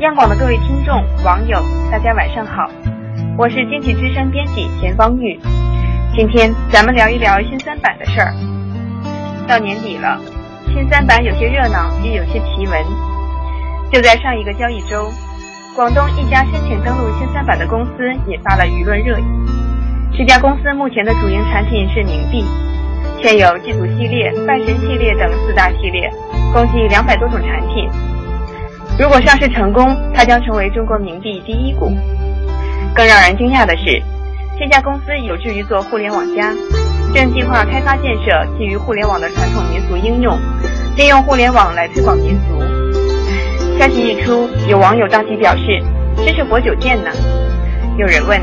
央广的各位听众、网友，大家晚上好，我是经济之声编辑钱方玉。今天咱们聊一聊新三板的事儿。到年底了，新三板有些热闹，也有些奇闻。就在上一个交易周，广东一家申请登陆新三板的公司引发了舆论热议。这家公司目前的主营产品是冥币，现有祭祖系列、拜神系列等四大系列，共计两百多种产品。如果上市成功，它将成为中国冥币第一股。更让人惊讶的是，这家公司有志于做互联网加，正计划开发建设基于互联网的传统民俗应用，利用互联网来推广民俗。消息一出，有网友当即表示：“这是活久见呢。”有人问：“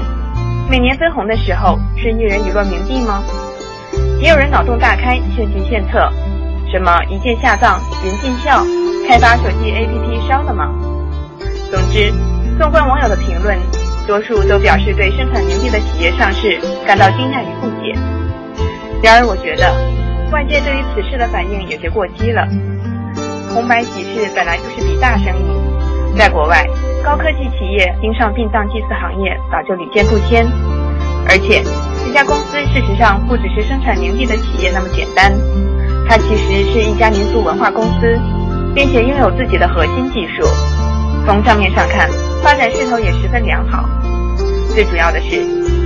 每年分红的时候是一人一摞冥币吗？”也有人脑洞大开，献计献策：“什么一键下葬、云尽孝？”开发手机 APP 烧了吗？总之，纵观网友的评论，多数都表示对生产冥币的企业上市感到惊讶与不解。然而，我觉得外界对于此事的反应有些过激了。红白喜事本来就是笔大生意，在国外，高科技企业盯上殡葬祭祀行业早就屡见不鲜。而且，这家公司事实上不只是生产冥币的企业那么简单，它其实是一家民俗文化公司。并且拥有自己的核心技术，从账面上看，发展势头也十分良好。最主要的是，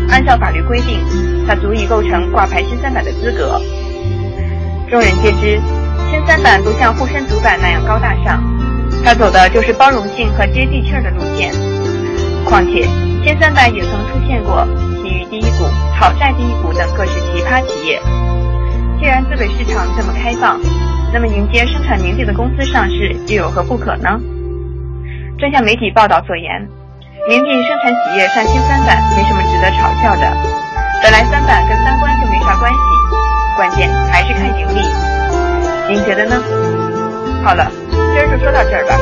按照法律规定，它足以构成挂牌新三板的资格。众人皆知，新三板不像沪深主板那样高大上，它走的就是包容性和接地气儿的路线。况且，新三板也曾出现过其余第一股、炒债第一股等各式奇葩企业。既然资本市场这么开放，那么迎接生产冥币的公司上市又有何不可呢？正像媒体报道所言，冥币生产企业上新三板没什么值得嘲笑的。本来三板跟三观就没啥关系，关键还是看盈利。您觉得呢？好了，今儿就说到这儿吧，